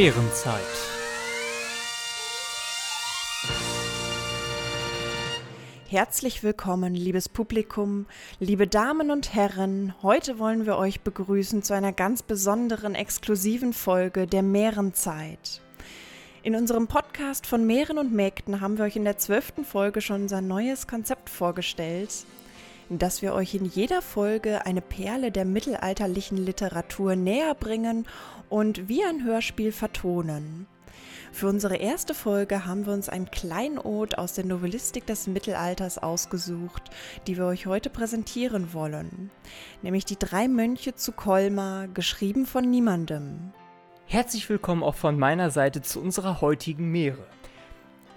Mährenzeit. Herzlich willkommen, liebes Publikum, liebe Damen und Herren. Heute wollen wir euch begrüßen zu einer ganz besonderen, exklusiven Folge der Mährenzeit. In unserem Podcast von Meeren und Mägden haben wir euch in der zwölften Folge schon unser neues Konzept vorgestellt, dass wir euch in jeder Folge eine Perle der mittelalterlichen Literatur näher bringen und wie ein Hörspiel vertonen. Für unsere erste Folge haben wir uns ein Kleinod aus der Novellistik des Mittelalters ausgesucht, die wir euch heute präsentieren wollen, nämlich die drei Mönche zu Colmar, geschrieben von niemandem. Herzlich willkommen auch von meiner Seite zu unserer heutigen Meere.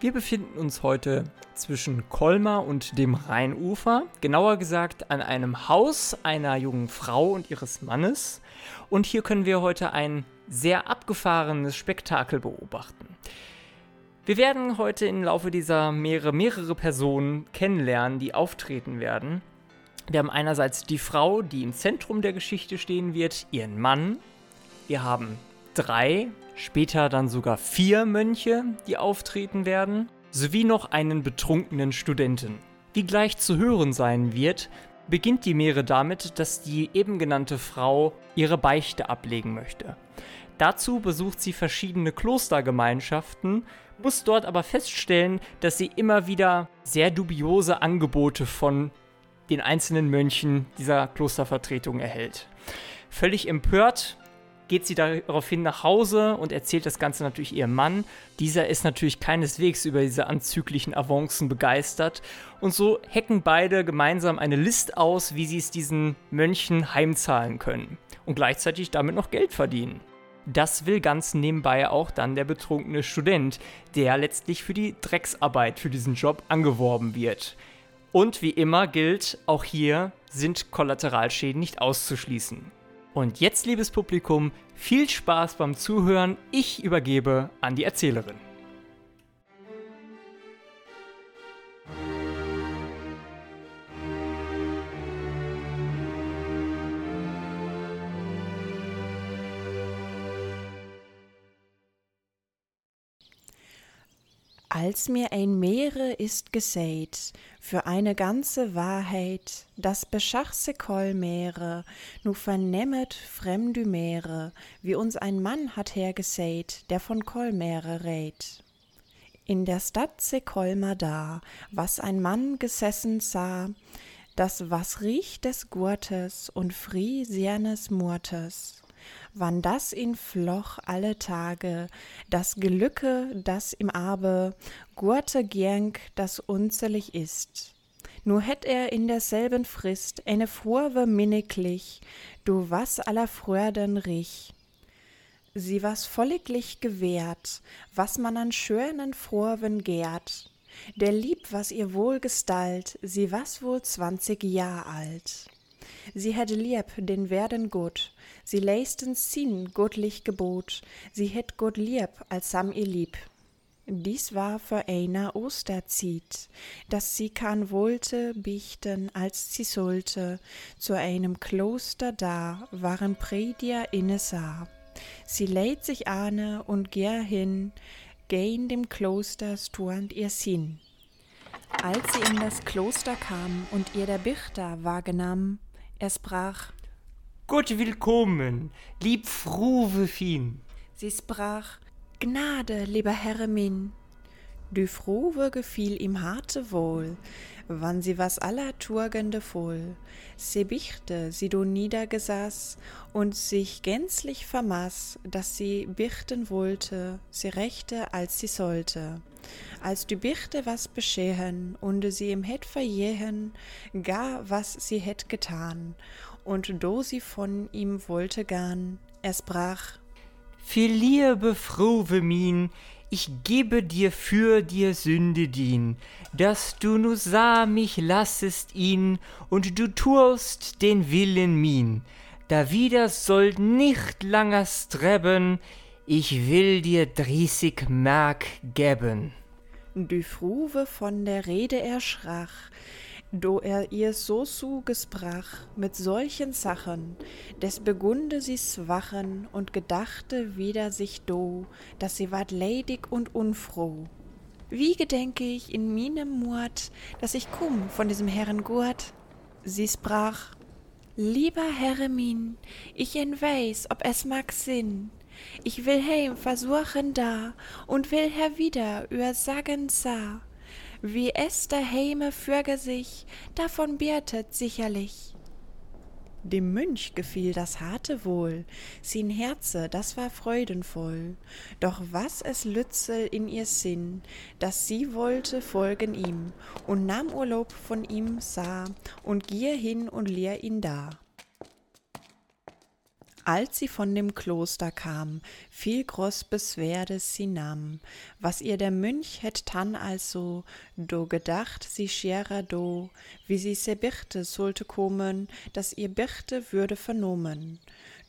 Wir befinden uns heute zwischen Colmar und dem Rheinufer, genauer gesagt an einem Haus einer jungen Frau und ihres Mannes. Und hier können wir heute ein sehr abgefahrenes Spektakel beobachten. Wir werden heute im Laufe dieser Meere mehrere Personen kennenlernen, die auftreten werden. Wir haben einerseits die Frau, die im Zentrum der Geschichte stehen wird, ihren Mann. Wir haben drei später dann sogar vier Mönche, die auftreten werden, sowie noch einen betrunkenen Studenten. Wie gleich zu hören sein wird, beginnt die Meere damit, dass die eben genannte Frau ihre Beichte ablegen möchte. Dazu besucht sie verschiedene Klostergemeinschaften, muss dort aber feststellen, dass sie immer wieder sehr dubiose Angebote von den einzelnen Mönchen dieser Klostervertretung erhält. Völlig empört geht sie daraufhin nach Hause und erzählt das Ganze natürlich ihrem Mann. Dieser ist natürlich keineswegs über diese anzüglichen Avancen begeistert. Und so hacken beide gemeinsam eine List aus, wie sie es diesen Mönchen heimzahlen können. Und gleichzeitig damit noch Geld verdienen. Das will ganz nebenbei auch dann der betrunkene Student, der letztlich für die Drecksarbeit für diesen Job angeworben wird. Und wie immer gilt, auch hier sind Kollateralschäden nicht auszuschließen. Und jetzt, liebes Publikum, viel Spaß beim Zuhören. Ich übergebe an die Erzählerin. Als mir ein Meere ist gesät, für eine ganze Wahrheit, das beschachse Kolmeere, nu vernemmet fremdü Meere, wie uns ein Mann hat hergesät, der von Kolmeere rät. In der Stadt se Kolmer da, was ein Mann gesessen sah, das was riecht des Gurtes und frie siernes Murtes wann das ihn floch alle Tage, das Gelücke, das im Abe, Gurte gernk, das unzählig ist. Nur hätt er in derselben Frist eine Furwe minniglich, du was aller Fröden rich. Sie was volliglich gewährt, was man an schönen Furwen gärt. Der lieb was ihr wohl gestalt, sie was wohl zwanzig Jahr alt. Sie hätte lieb den werden gut, sie leisten Sinn gottlich Gebot, sie hätt Gott lieb als sam ihr lieb. Dies war für einer Osterzeit, dass sie kann wollte bichten, als sie sollte, zu einem Kloster da waren Prediger inne sah. Sie lädt sich ahne und geh hin, gehn dem Kloster stuand ihr Sinn. Als sie in das Kloster kam und ihr der Bichter wahrgenahm, er sprach, Gott willkommen, lieb fruwe Fin. Sie sprach, Gnade, lieber Herre min. Die Fruwe gefiel ihm harte wohl, wann sie was aller Turgende voll. Sie bichte, sie do niedergesaß und sich gänzlich vermaß, dass sie bichten wollte, sie rechte, als sie sollte. Als die Bichte was beschehen und sie ihm hätt verjehen, gar was sie hätt getan, und do sie von ihm wollte gahn, er sprach, Viel Liebe, fruwe min, ich gebe dir für dir Sünde dien, dass du nu sah mich lassest ihn, und du tust den Willen min. Da wieder sollt nicht langer streben, ich will dir dreißig Mark geben. Die Fruwe von der Rede erschrach, Do er ihr so zugesprach mit solchen Sachen, des begunde sie wachen und gedachte wieder sich do, dass sie ward ledig und unfroh. Wie gedenke ich in minem Mord, dass ich kumm von diesem Herren Gurt? Sie sprach, Lieber Herre min, ich en weiß, ob es mag sinn. Ich will heim versuchen da und will herwieder über sagen sah wie es daheime fürge sich, davon biertet sicherlich. Dem Mönch gefiel das harte wohl, sin Herze, das war freudenvoll, doch was es Lützel in ihr Sinn, dass sie wollte folgen ihm, und nahm Urlaub von ihm sah, und gier hin und lehr ihn da. Als sie von dem Kloster kam, viel groß Beswerdes sie nahm, was ihr der Mönch hätt tan also, do gedacht sie scherer do, wie sie se Birte sollte kommen, dass ihr Birte würde vernommen.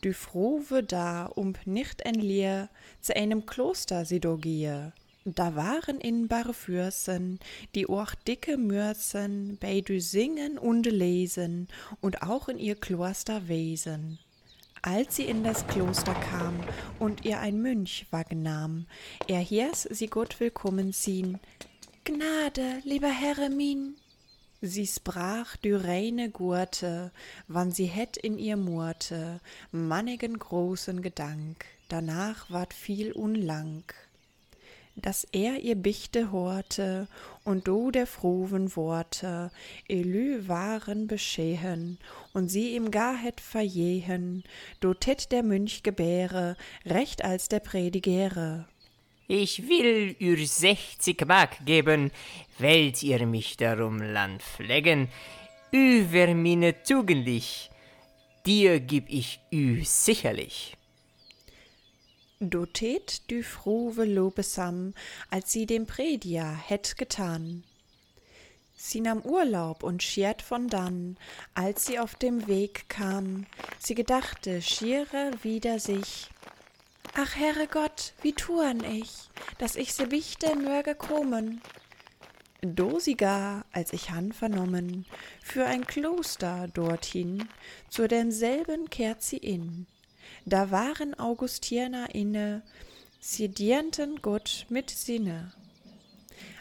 Du frohe da, um nicht entleer, zu einem Kloster sie do gehe. Da waren in Barfürsen, die auch dicke Mürzen, bei du singen und lesen und auch in ihr Kloster wesen als sie in das Kloster kam und ihr ein Mönch wahrnahm, er hieß sie Gott willkommen ziehn. Gnade, lieber Herre min. Sie sprach die reine Gurte, wann sie hätt in ihr murte, mannigen großen Gedank, danach ward viel unlang dass er ihr Bichte horte und do der frohen Worte elü waren beschehen und sie ihm gar hätt verjehen, do tät der Mönch gebäre, recht als der Predigere. Ich will ür sechzig Mark geben, wellt ihr mich darum Land pflegen, ü wär mine tugendlich, dir gib ich ü sicherlich. Dotet du frohe Lobesam, als sie dem Prediger hätt getan. Sie nahm Urlaub und schiert von dann, als sie auf dem Weg kam. Sie gedachte schiere wieder sich. Ach, Herre Gott, wie tuan ich, dass ich se bichte möge kommen. Do sie gar, als ich Han vernommen, für ein Kloster dorthin, zu demselben kehrt sie in da waren Augustiner inne, sie dienten Gott mit Sinne.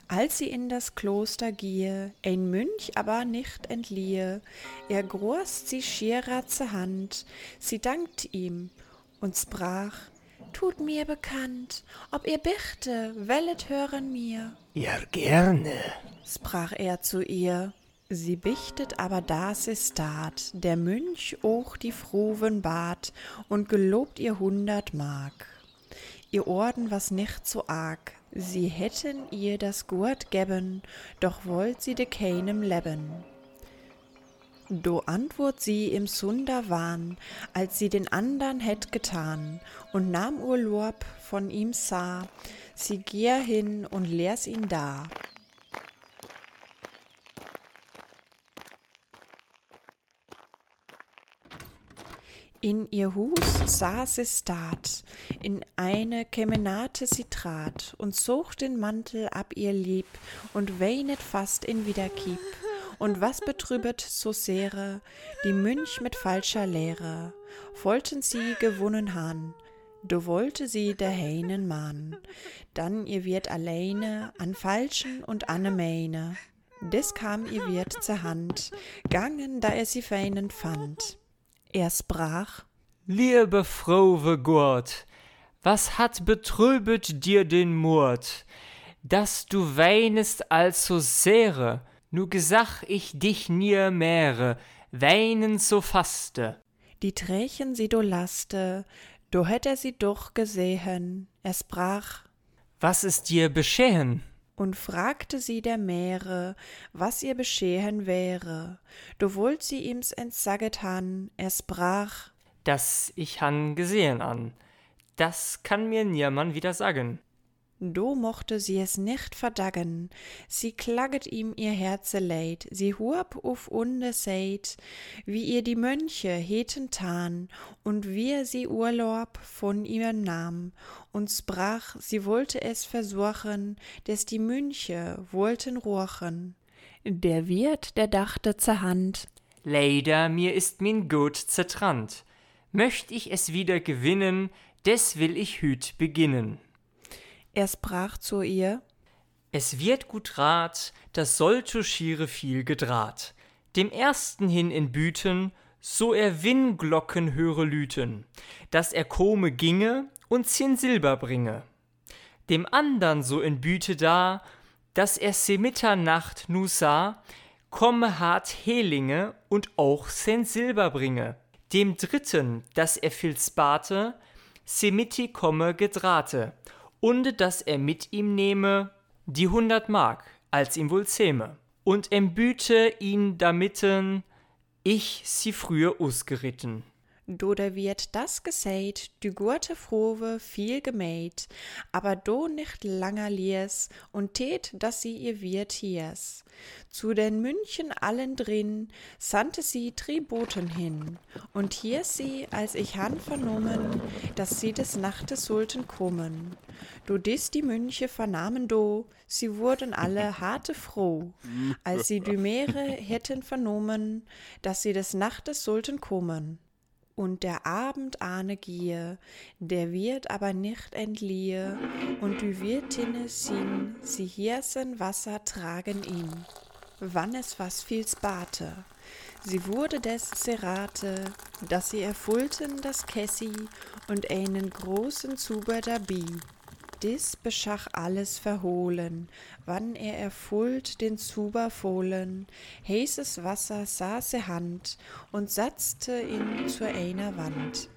Als sie in das Kloster gehe, ein Mönch aber nicht entliehe, er groß sie schierer zur Hand, sie dankt ihm und sprach, Tut mir bekannt, ob ihr Bichte wellet hören mir. Ja, gerne, sprach er zu ihr. Sie bichtet aber das ist dat, der Mönch auch die froven bat und gelobt ihr hundert Mark. Ihr Orden was nicht so arg, sie hätten ihr das Gurt geben, doch wollt sie de keinem leben. Do antwort sie im Sunder Wahn, als sie den andern hätt getan, und nahm Urlaub von ihm sah, sie gier hin und lehr's ihn da. In ihr Hus saß es dat, in eine Kemenate sie trat und zog den Mantel ab ihr lieb und weinet fast in Wiederkieb. Und was betrübet so sehr die Mönch mit falscher Lehre, wollten sie gewonnen han, do wollte sie der Hähnen mahn, dann ihr wird alleine an Falschen und an Meine. Des kam ihr Wirt zur Hand, gangen, da er sie feinend fand. Er sprach, Liebe frohe Gurt, was hat betrübet dir den Mord, dass du weinest also sehr, nu gesach ich dich nie mehre, weinen so faste. Die Trächen sie do laste, do hätt er sie doch gesehen, er sprach, Was ist dir beschehen? Und fragte sie der Meere, was ihr beschehen wäre. Du wollt sie ihm's entsaget han, er sprach, dass ich han gesehen an. Das kann mir niemand wieder sagen. Do mochte sie es nicht verdaggen, sie klaget ihm ihr Herze leid, sie hurb auf unde seid, wie ihr die Mönche heten tan, und wie sie Urlaub von ihr nahm, und sprach, sie wollte es versuchen, des die Mönche wollten rochen. Der Wirt, der dachte zur Hand, Leider, mir ist min Gut zertrannt. Möcht ich es wieder gewinnen, des will ich hüt beginnen. Er sprach zu ihr, Es wird gut rat, das sollte schiere viel gedraht. Dem ersten hin in Büten, so er Winnglocken höre lüten, dass er kome ginge und zehn Silber bringe. Dem andern so in Büte da, dass er se Mitternacht nu sah, komme hart Helinge und auch zehn Silber bringe. Dem dritten, dass er Filz bate, se mitti komme gedrahte, und dass er mit ihm nehme die hundert Mark, als ihm wohl zähme. Und em Büte ihn damitten, ich sie früher usgeritten. Do der Wirt das gesät, die gute Frowe viel gemäht, aber do nicht langer lies und tät, dass sie ihr Wirt hiers. Zu den München allen drin sandte sie Triboten hin, und hier sie, als ich han vernommen, dass sie des Nachtes sollten kommen. Do dis die Münche vernahmen do, sie wurden alle harte froh, als sie die Meere hätten vernommen, dass sie des Nachtes sollten kommen. Und der Abend ahne gier, der wird aber nicht entliehe, und die Wirtine sin, sie hirsen Wasser tragen ihn. Wann es was viels bate, sie wurde des Serate, dass sie erfüllten das Kessi und einen großen Zuber dabei. Dis beschach alles verhohlen, wann er erfüllt den Zuber fohlen, heißes Wasser saß er Hand und satzte ihn zu einer Wand.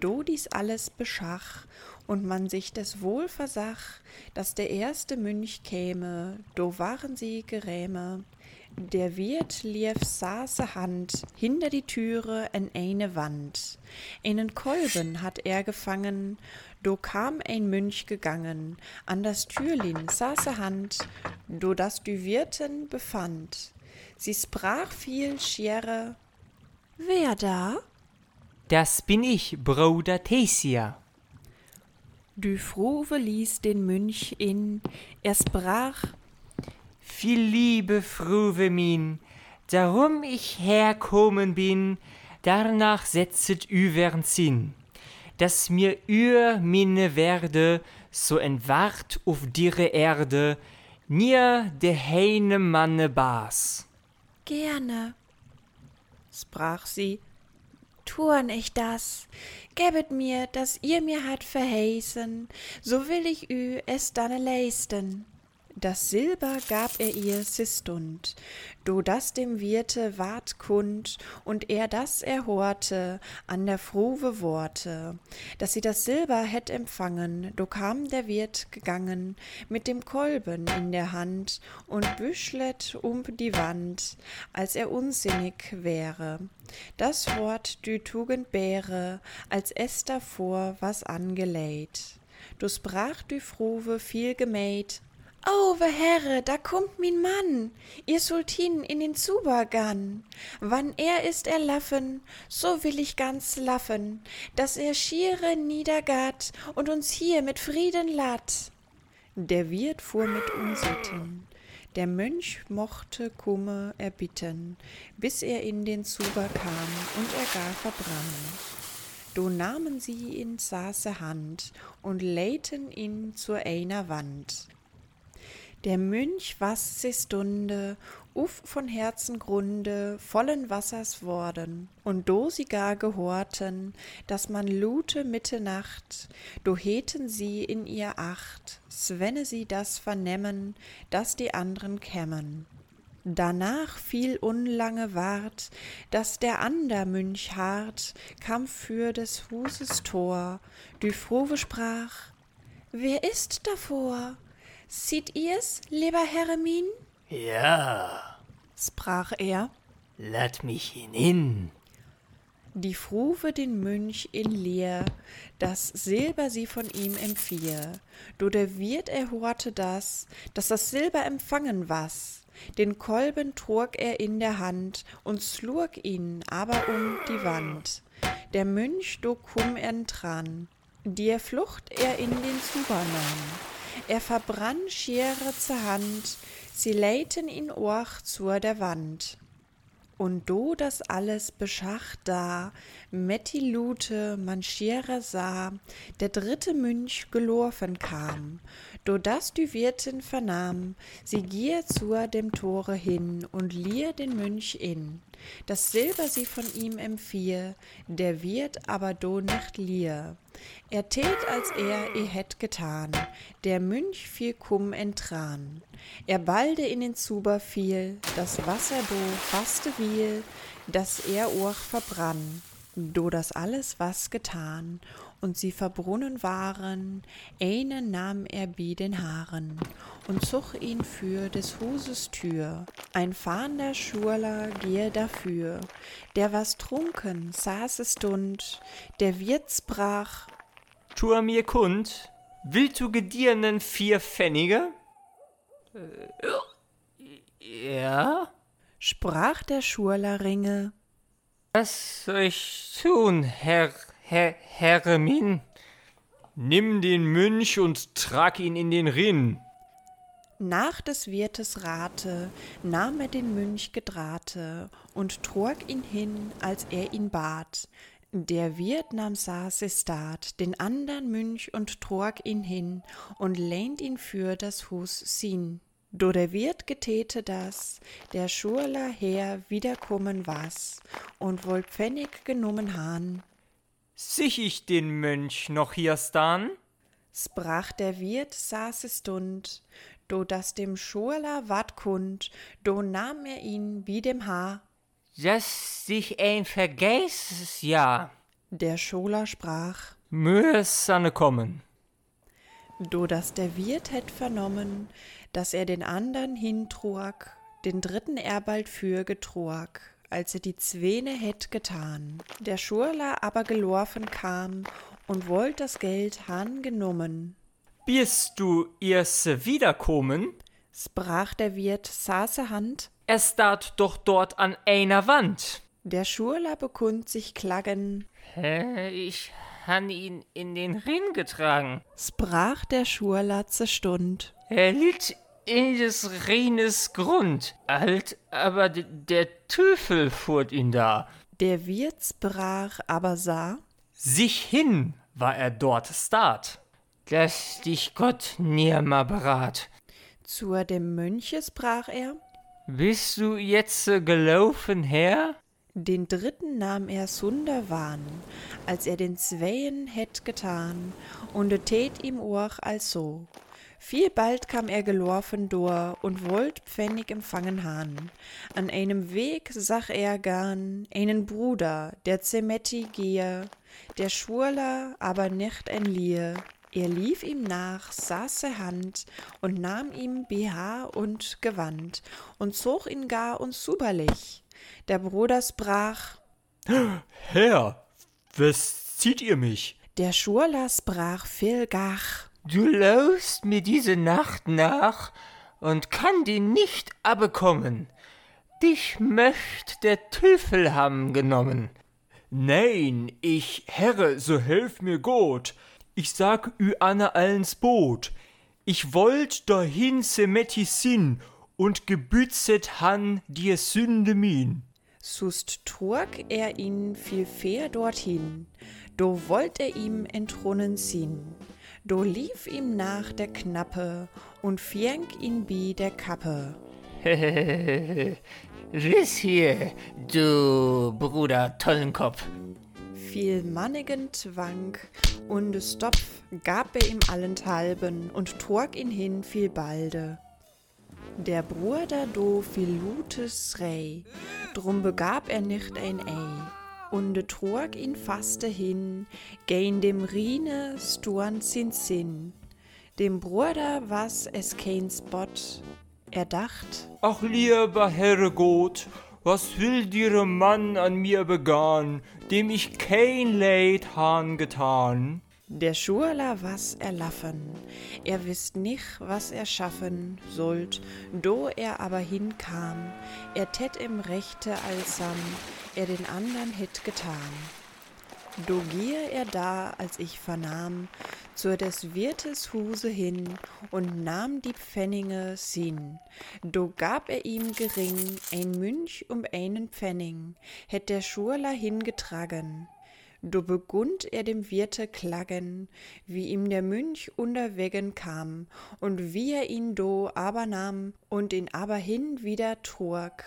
Do dies alles beschach und man sich des wohl versach, dass der erste Mönch käme, do waren sie Geräme. Der Wirt lief saße Hand hinter die Türe en eine Wand. Einen Kolben hat er gefangen, do kam ein Mönch gegangen, an das Türlin saße Hand, do das die Wirtin befand. Sie sprach viel schiere, Wer da? Das bin ich, Bruder Thesia. Die Frove ließ den Mönch in, er sprach, Viel Liebe, Fruve min, darum ich herkommen bin, danach setzet üwern Sinn, dass mir ür minne werde, so entwart auf dire Erde, nier de heine Manne Bas. Gerne, sprach sie, tun ich das, gebet mir, dass ihr mir hat verheißen, so will ich ü es danne leisten. Das Silber gab er ihr sistund, do das dem Wirte ward kund, und er das erhorte an der frohe Worte, dass sie das Silber hätt empfangen, do kam der Wirt gegangen, mit dem Kolben in der Hand, und büschlet um die Wand, als er unsinnig wäre. Das Wort die Tugend bäre, als es davor was angeläht. Du sprach die Frowe viel gemäht, Oh, we Herre, da kommt min Mann, ihr sollt hin in den Zubergan. Wann er ist erlaffen, so will ich ganz laffen, dass er schiere niedergat und uns hier mit Frieden latt. Der Wirt fuhr mit Unsitten, der Mönch mochte Kummer erbitten, bis er in den Zuber kam und er gar verbrann. Do nahmen sie in saße Hand und leiten ihn zu einer Wand. Der Mönch was se Stunde, uff von Herzengrunde, vollen Wassers worden, und do sie gar gehorten, dass man lute Mitternacht, do heten sie in ihr Acht, svenne sie das vernemmen, dass die andern kämmen. Danach viel unlange ward, dass der ander Mönch hart kam für des Huses Tor, die Frowe sprach, Wer ist davor? Seht ihr's, lieber Herremin? Ja, sprach er. lass mich hinein. Die Fruve den Mönch in Leer, das Silber sie von ihm empfieh. Do der Wirt erhorte das, dass das Silber empfangen was. Den Kolben trug er in der Hand und slurg ihn aber um die Wand. Der Mönch do kumm entrann, die Flucht er in den Zuber nahm. Er verbrann Schere zur Hand, Sie leiten ihn auch zur der Wand. Und do das alles beschacht da, met Lute manschierer sah, der dritte Münch gelaufen kam, do das die Wirtin vernahm, sie gier zur dem Tore hin und lier den Münch in. Das Silber sie von ihm empfieh, der Wirt aber do nicht lier. Er tät, als er eh hätt getan, der Münch fiel kumm entran. Er balde in den Zuber fiel, das Wasser do faste viel, dass er auch verbrann, do das alles was getan, und sie verbrunnen waren, eine nahm er bi den Haaren und zog ihn für des Huses Tür. Ein fahrender Schurler gehe dafür, der was trunken, saß es stund, der Wirt sprach, Tu mir kund, willst du gedirnen vier Pfennige? Ja? sprach der Schurler Ringe, Was soll ich tun, Herr, Herr, Herre min? Nimm den Münch und trag ihn in den Rinn. Nach des Wirtes Rate nahm er den Münch gedrahte und trug ihn hin, als er ihn bat. Der Wirt nahm Sasestat, den andern Münch und trug ihn hin und lehnt ihn für das Hus sin. Do der Wirt getäte das, der Schurler her wiederkommen was und wohl Pfennig genommen han. Sich ich den Mönch noch hier stan? Sprach der Wirt, saß es stund, do das dem Schurler ward kund, do nahm er ihn wie dem Haar. Dass sich ein vergäß, ja. Der Scholer sprach, Mös anne kommen. do das der Wirt hätt vernommen, dass er den andern hintrug, den dritten er bald für getrug, als er die Zwene hätt getan. Der Schurler aber gelaufen kam und wollt das Geld han genommen. Bist du erste wiederkommen? Sprach der Wirt, saße Hand, Er starrt doch dort an einer Wand. der Schurler bekund sich klagen, Hä, ich han ihn in den Rinn getragen. sprach der Schurler zerstund. Er litt in des Rhines Grund. Alt, aber der Teufel furt ihn da. Der Wirt sprach, aber sah, Sich hin war er dort start. Dass dich Gott nimmer berat. zur dem Mönche sprach er, Bist du jetzt gelaufen her? den dritten nahm er sunder Wahn, als er den Zweien hätt getan, und tät ihm auch also. Viel bald kam er gelaufen dor und wollt Pfennig empfangen han. An einem Weg sah er gern einen Bruder, der Zemetti gehe, der Schwurler aber nicht ein Lier. Er lief ihm nach, saß er Hand und nahm ihm BH und Gewand und zog ihn gar und suberlich. Der Bruder sprach, Herr, was zieht ihr mich? der Schurler sprach viel gach. Du laufst mir diese Nacht nach und kann die nicht abekommen. Dich möcht der Teufel haben genommen. Nein, ich, Herre, so helf mir Gott. Ich sag ü Anne allens Boot. Ich wollt dahin semetti sin und gebützet han dir Sünde min. Sust trug er ihn viel fair dorthin, do wollt er ihm entronnen ziehn. Do lief ihm nach der Knappe und fjank ihn bi der Kappe. Riss hier, du Bruder Tollenkopf. Viel mannigen Twang und Stopf gab er ihm allenthalben und trug ihn hin viel balde. Der Bruder do viel Lutes rei, drum begab er nicht ein Ei, und trug ihn faste hin, gein dem Rine sturn sin Sinn. Dem Bruder was es kein Spot, er dacht, Ach lieber Herre Gott, was will dir Mann an mir begann, dem ich kein Leid han getan? Der Schurler was erlaffen, er wisst nicht, was er schaffen sollt, do er aber hinkam, er tät im Rechte allsam, er den andern hätt getan. Do gier er da, als ich vernahm, zur des Wirtes Huse hin und nahm die Pfennige sin. Do gab er ihm gering ein Münch um einen Pfennig, hätt der Schurler hingetragen. Do begund er dem Wirte klagen, wie ihm der Münch unterwegen kam, und wie er ihn do aber nahm und ihn aber hin wieder trug,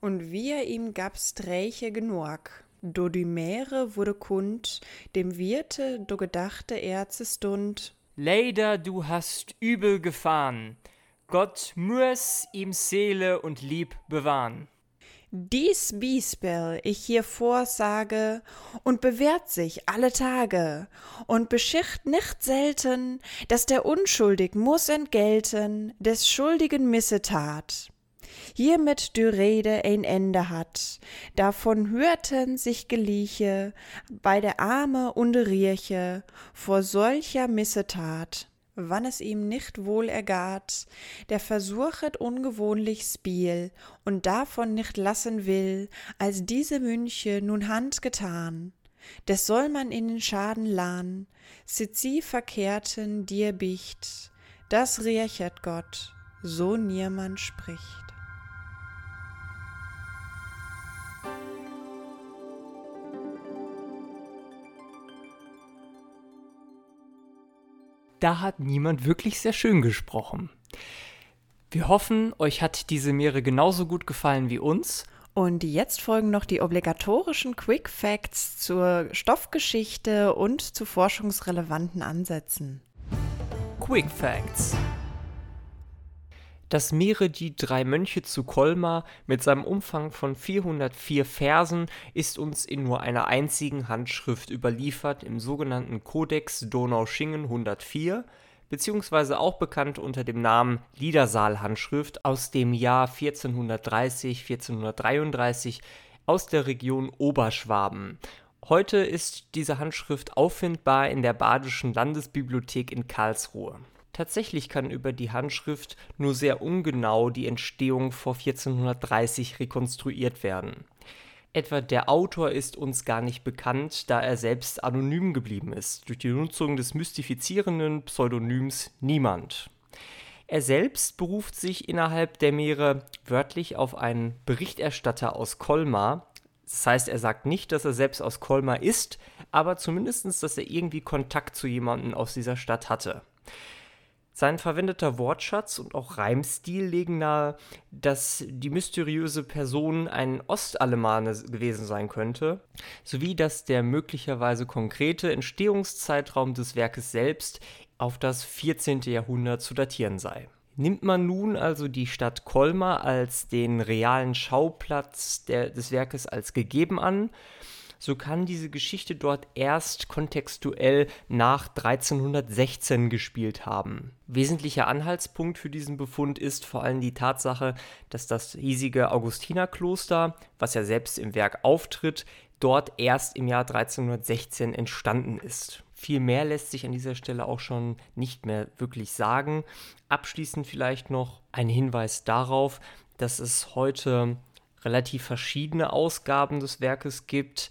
und wie er ihm gab Sträche genug. Do die Meere wurde kund, dem Wirte do gedachte er Stund. Leider du hast übel gefahren, Gott muss ihm Seele und Lieb bewahren. Dies Bispel ich hier vorsage und bewährt sich alle Tage und beschicht nicht selten, dass der Unschuldig muss entgelten des schuldigen Missetat. Hiermit die Rede ein Ende hat, davon hörten sich Geliche bei der Arme und Rieche vor solcher Missetat wann es ihm nicht wohl ergat, der versuchet ungewohnlich Spiel und davon nicht lassen will, als diese Münche nun Hand getan. Des soll man in den Schaden lahn, sit sie verkehrten dir bicht, das rächet Gott, so niemand spricht. Da hat niemand wirklich sehr schön gesprochen. Wir hoffen, euch hat diese Meere genauso gut gefallen wie uns. Und jetzt folgen noch die obligatorischen Quick Facts zur Stoffgeschichte und zu forschungsrelevanten Ansätzen. Quick Facts dass Mere die drei Mönche zu Colmar mit seinem Umfang von 404 Versen ist uns in nur einer einzigen Handschrift überliefert im sogenannten Codex Donaueschingen 104, beziehungsweise auch bekannt unter dem Namen Liedersaal-Handschrift aus dem Jahr 1430 1433 aus der Region Oberschwaben. Heute ist diese Handschrift auffindbar in der Badischen Landesbibliothek in Karlsruhe Tatsächlich kann über die Handschrift nur sehr ungenau die Entstehung vor 1430 rekonstruiert werden. Etwa der Autor ist uns gar nicht bekannt, da er selbst anonym geblieben ist, durch die Nutzung des mystifizierenden Pseudonyms Niemand. Er selbst beruft sich innerhalb der Meere wörtlich auf einen Berichterstatter aus Colmar. Das heißt, er sagt nicht, dass er selbst aus Colmar ist, aber zumindest, dass er irgendwie Kontakt zu jemandem aus dieser Stadt hatte. Sein verwendeter Wortschatz und auch Reimstil legen nahe, dass die mysteriöse Person ein Ostalemane gewesen sein könnte, sowie dass der möglicherweise konkrete Entstehungszeitraum des Werkes selbst auf das 14. Jahrhundert zu datieren sei. Nimmt man nun also die Stadt Colmar als den realen Schauplatz der, des Werkes als gegeben an, so kann diese Geschichte dort erst kontextuell nach 1316 gespielt haben. Wesentlicher Anhaltspunkt für diesen Befund ist vor allem die Tatsache, dass das hiesige Augustinerkloster, was ja selbst im Werk auftritt, dort erst im Jahr 1316 entstanden ist. Viel mehr lässt sich an dieser Stelle auch schon nicht mehr wirklich sagen. Abschließend vielleicht noch ein Hinweis darauf, dass es heute relativ verschiedene Ausgaben des Werkes gibt.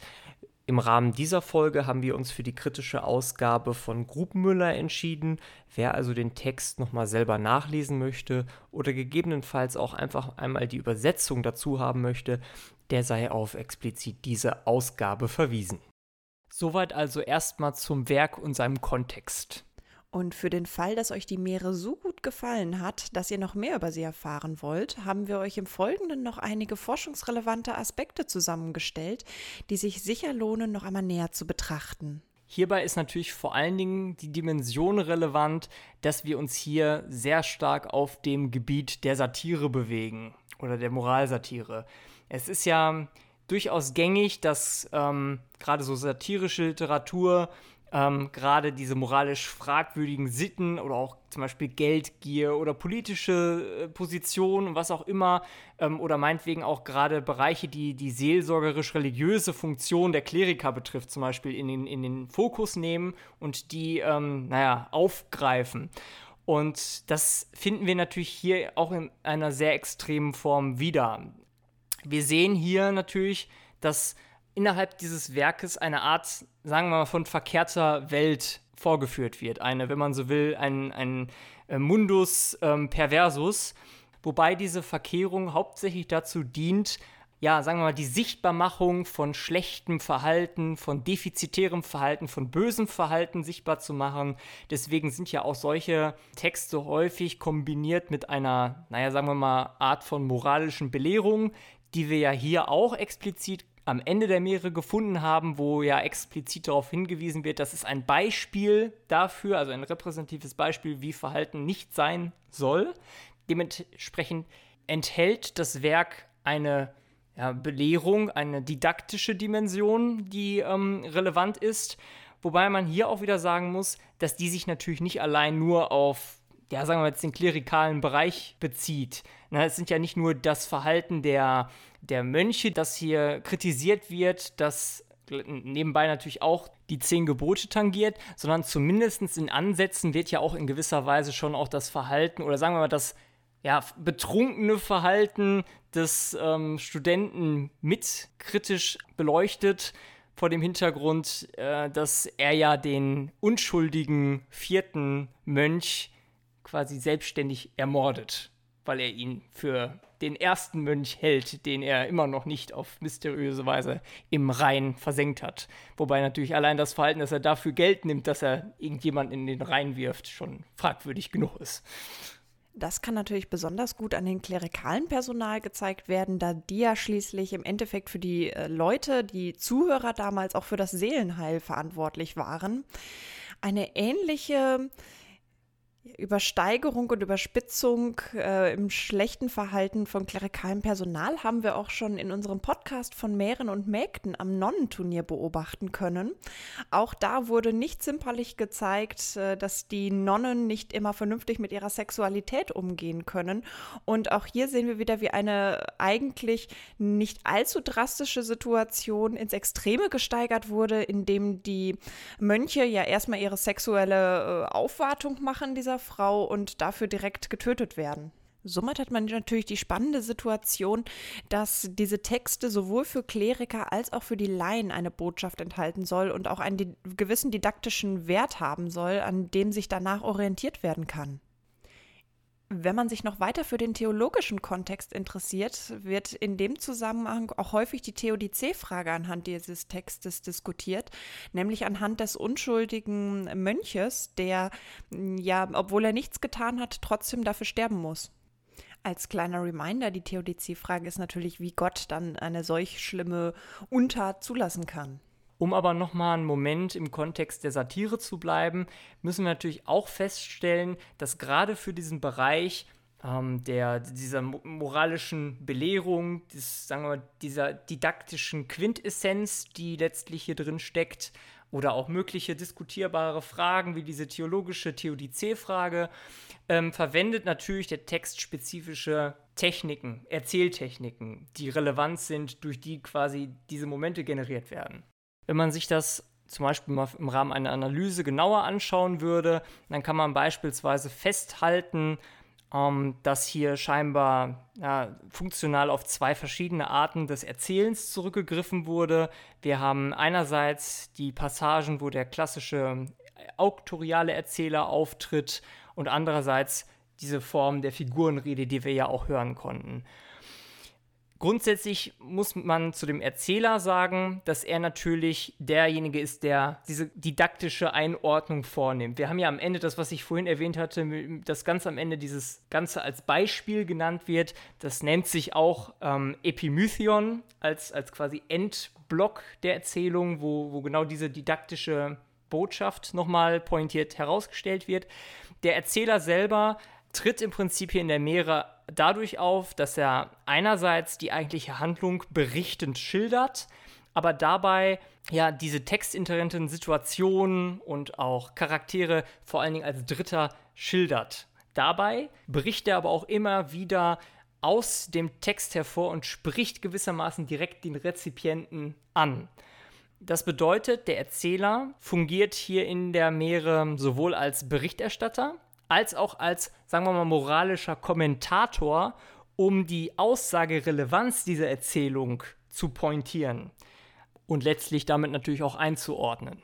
Im Rahmen dieser Folge haben wir uns für die kritische Ausgabe von Grubenmüller entschieden. Wer also den Text nochmal selber nachlesen möchte oder gegebenenfalls auch einfach einmal die Übersetzung dazu haben möchte, der sei auf explizit diese Ausgabe verwiesen. Soweit also erstmal zum Werk und seinem Kontext. Und für den Fall, dass euch die Meere so gut gefallen hat, dass ihr noch mehr über sie erfahren wollt, haben wir euch im Folgenden noch einige forschungsrelevante Aspekte zusammengestellt, die sich sicher lohnen, noch einmal näher zu betrachten. Hierbei ist natürlich vor allen Dingen die Dimension relevant, dass wir uns hier sehr stark auf dem Gebiet der Satire bewegen oder der Moralsatire. Es ist ja durchaus gängig, dass ähm, gerade so satirische Literatur ähm, gerade diese moralisch fragwürdigen Sitten oder auch zum Beispiel Geldgier oder politische äh, Positionen und was auch immer ähm, oder meinetwegen auch gerade Bereiche, die die seelsorgerisch-religiöse Funktion der Kleriker betrifft, zum Beispiel in den, in den Fokus nehmen und die, ähm, naja, aufgreifen. Und das finden wir natürlich hier auch in einer sehr extremen Form wieder. Wir sehen hier natürlich, dass innerhalb dieses Werkes eine Art, sagen wir mal, von verkehrter Welt vorgeführt wird. Eine, wenn man so will, ein, ein äh, Mundus ähm, perversus, wobei diese Verkehrung hauptsächlich dazu dient, ja, sagen wir mal, die Sichtbarmachung von schlechtem Verhalten, von defizitärem Verhalten, von bösem Verhalten sichtbar zu machen. Deswegen sind ja auch solche Texte häufig kombiniert mit einer, naja, sagen wir mal, Art von moralischen Belehrung, die wir ja hier auch explizit am Ende der Meere gefunden haben, wo ja explizit darauf hingewiesen wird, dass es ein Beispiel dafür, also ein repräsentatives Beispiel, wie Verhalten nicht sein soll. Dementsprechend enthält das Werk eine ja, Belehrung, eine didaktische Dimension, die ähm, relevant ist. Wobei man hier auch wieder sagen muss, dass die sich natürlich nicht allein nur auf, ja, sagen wir jetzt den klerikalen Bereich bezieht. Na, es sind ja nicht nur das Verhalten der, der Mönche, das hier kritisiert wird, das nebenbei natürlich auch die zehn Gebote tangiert, sondern zumindest in Ansätzen wird ja auch in gewisser Weise schon auch das Verhalten oder sagen wir mal das ja, betrunkene Verhalten des ähm, Studenten mit kritisch beleuchtet, vor dem Hintergrund, äh, dass er ja den unschuldigen vierten Mönch quasi selbstständig ermordet, weil er ihn für den ersten Mönch hält, den er immer noch nicht auf mysteriöse Weise im Rhein versenkt hat. Wobei natürlich allein das Verhalten, dass er dafür Geld nimmt, dass er irgendjemand in den Rhein wirft, schon fragwürdig genug ist. Das kann natürlich besonders gut an den klerikalen Personal gezeigt werden, da die ja schließlich im Endeffekt für die äh, Leute, die Zuhörer damals auch für das Seelenheil verantwortlich waren. Eine ähnliche Übersteigerung und Überspitzung äh, im schlechten Verhalten von klerikalem Personal haben wir auch schon in unserem Podcast von Mähren und Mägden am Nonnenturnier beobachten können. Auch da wurde nicht zimperlich gezeigt, äh, dass die Nonnen nicht immer vernünftig mit ihrer Sexualität umgehen können. Und auch hier sehen wir wieder, wie eine eigentlich nicht allzu drastische Situation ins Extreme gesteigert wurde, indem die Mönche ja erstmal ihre sexuelle äh, Aufwartung machen dieser Frau und dafür direkt getötet werden. Somit hat man natürlich die spannende Situation, dass diese Texte sowohl für Kleriker als auch für die Laien eine Botschaft enthalten soll und auch einen gewissen didaktischen Wert haben soll, an dem sich danach orientiert werden kann. Wenn man sich noch weiter für den theologischen Kontext interessiert, wird in dem Zusammenhang auch häufig die Theodizee-Frage anhand dieses Textes diskutiert, nämlich anhand des unschuldigen Mönches, der, ja, obwohl er nichts getan hat, trotzdem dafür sterben muss. Als kleiner Reminder, die Theodizee-Frage ist natürlich, wie Gott dann eine solch schlimme Untat zulassen kann. Um aber nochmal einen Moment im Kontext der Satire zu bleiben, müssen wir natürlich auch feststellen, dass gerade für diesen Bereich ähm, der, dieser moralischen Belehrung, des, sagen wir mal, dieser didaktischen Quintessenz, die letztlich hier drin steckt, oder auch mögliche diskutierbare Fragen wie diese theologische Theodizee-Frage, ähm, verwendet natürlich der Text spezifische Techniken, Erzähltechniken, die relevant sind, durch die quasi diese Momente generiert werden. Wenn man sich das zum Beispiel mal im Rahmen einer Analyse genauer anschauen würde, dann kann man beispielsweise festhalten, ähm, dass hier scheinbar ja, funktional auf zwei verschiedene Arten des Erzählens zurückgegriffen wurde. Wir haben einerseits die Passagen, wo der klassische auktoriale Erzähler auftritt und andererseits diese Form der Figurenrede, die wir ja auch hören konnten. Grundsätzlich muss man zu dem Erzähler sagen, dass er natürlich derjenige ist, der diese didaktische Einordnung vornimmt. Wir haben ja am Ende das, was ich vorhin erwähnt hatte, das ganz am Ende dieses Ganze als Beispiel genannt wird. Das nennt sich auch ähm, Epimythion als, als quasi Endblock der Erzählung, wo, wo genau diese didaktische Botschaft nochmal pointiert herausgestellt wird. Der Erzähler selber tritt im Prinzip hier in der Meere dadurch auf, dass er einerseits die eigentliche Handlung berichtend schildert, aber dabei ja diese textinterrenten Situationen und auch Charaktere vor allen Dingen als Dritter schildert. Dabei bricht er aber auch immer wieder aus dem Text hervor und spricht gewissermaßen direkt den Rezipienten an. Das bedeutet, der Erzähler fungiert hier in der Meere sowohl als Berichterstatter, als auch als, sagen wir mal, moralischer Kommentator, um die Aussagerelevanz dieser Erzählung zu pointieren und letztlich damit natürlich auch einzuordnen.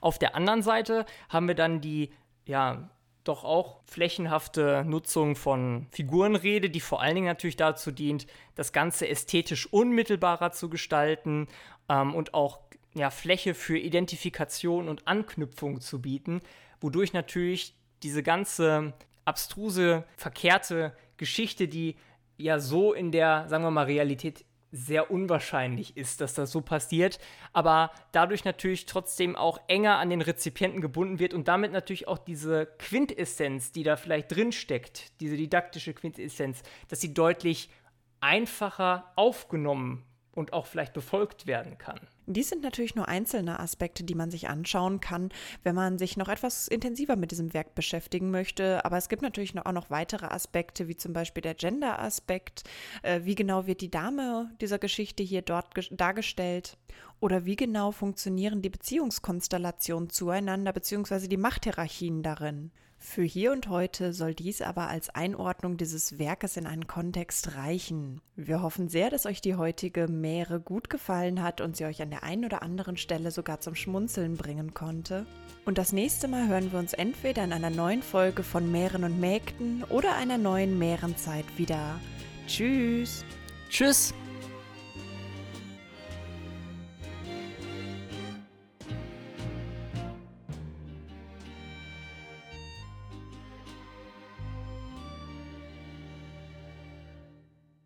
Auf der anderen Seite haben wir dann die, ja, doch auch flächenhafte Nutzung von Figurenrede, die vor allen Dingen natürlich dazu dient, das Ganze ästhetisch unmittelbarer zu gestalten ähm, und auch ja, Fläche für Identifikation und Anknüpfung zu bieten, wodurch natürlich diese ganze abstruse, verkehrte Geschichte, die ja so in der, sagen wir mal, Realität sehr unwahrscheinlich ist, dass das so passiert, aber dadurch natürlich trotzdem auch enger an den Rezipienten gebunden wird und damit natürlich auch diese Quintessenz, die da vielleicht drin steckt, diese didaktische Quintessenz, dass sie deutlich einfacher aufgenommen und auch vielleicht befolgt werden kann. Dies sind natürlich nur einzelne Aspekte, die man sich anschauen kann, wenn man sich noch etwas intensiver mit diesem Werk beschäftigen möchte. Aber es gibt natürlich auch noch weitere Aspekte, wie zum Beispiel der Gender-Aspekt. Äh, wie genau wird die Dame dieser Geschichte hier dort dargestellt? Oder wie genau funktionieren die Beziehungskonstellationen zueinander bzw. die Machthierarchien darin? Für hier und heute soll dies aber als Einordnung dieses Werkes in einen Kontext reichen. Wir hoffen sehr, dass euch die heutige Meere gut gefallen hat und sie euch an der einen oder anderen Stelle sogar zum Schmunzeln bringen konnte. Und das nächste Mal hören wir uns entweder in einer neuen Folge von Meeren und Mägden oder einer neuen Meerenzeit wieder. Tschüss! Tschüss!